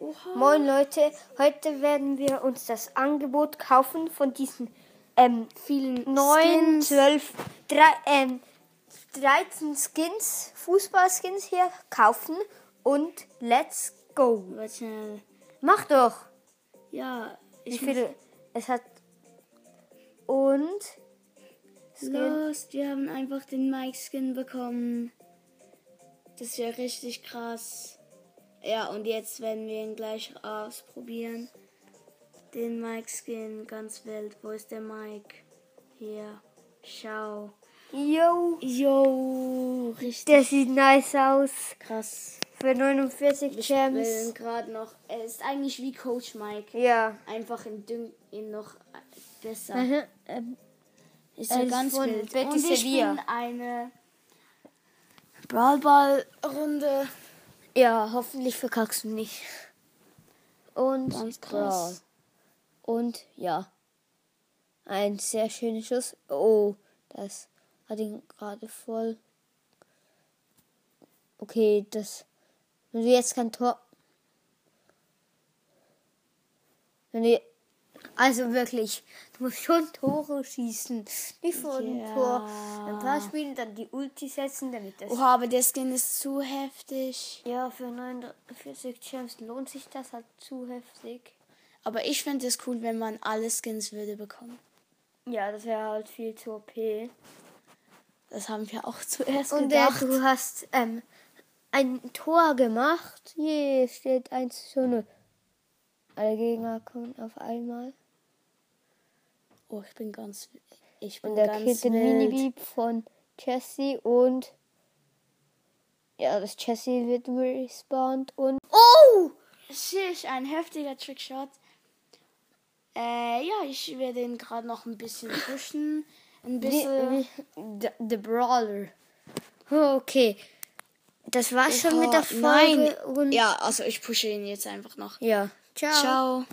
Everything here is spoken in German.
Oha. Moin Leute, heute werden wir uns das Angebot kaufen von diesen ähm, Vielen 9, Skins. 12, drei, ähm, 13 Skins, Fußballskins hier kaufen und let's go. Warte. Mach doch. Ja, Wie ich viele es hat und Skin. Lost, wir haben einfach den Mike-Skin bekommen. Das ist ja richtig krass. Ja, und jetzt werden wir ihn gleich ausprobieren. Den Mike-Skin, ganz wild. Wo ist der Mike? Hier. Schau. Yo, Jo, richtig der sieht nice aus. krass. Für 49 Ich Gems. gerade noch. Er ist eigentlich wie Coach Mike. Ja. Einfach in Dünn ihn noch besser. Mhm. Ähm, Ist ja ganz wild. Betis Und wir Sevilla. spielen eine Brawlball-Runde. Ja, hoffentlich verkackst du nicht. Und Ganz krass. Ja. Und ja. Ein sehr schöner Schuss. Oh, das hat ihn gerade voll. Okay, das. Wenn du jetzt kein Tor. Wenn du. Also wirklich, du musst schon Tore schießen. Nicht vor dem Ja. Tor. Ein paar spielen, dann die Ulti setzen, damit das Oha, aber der Skin ist zu heftig. Ja, für 49 Gems lohnt sich das halt zu heftig. Aber ich fände es cool, wenn man alle Skins würde bekommen. Ja, das wäre halt viel zu OP. Das haben wir auch zuerst Und äh, gedacht. du hast ähm, ein Tor gemacht. Je, es steht 1 zu 0. Alle Gegner kommen auf einmal. Oh, ich bin ganz. Ich bin Und er ganz killt den. Minibeep von Jesse und. Ja, das Jesse wird respawned und. Oh! Schisch, ein heftiger Trickshot. Äh, ja, ich werde ihn gerade noch ein bisschen pushen. Ein bisschen. The, the Brawler. Okay. Das war's schon mit der Oha, Nein. Folge. Und Ja, also ich pushe ihn jetzt einfach noch. ja. Ciao. Ciao.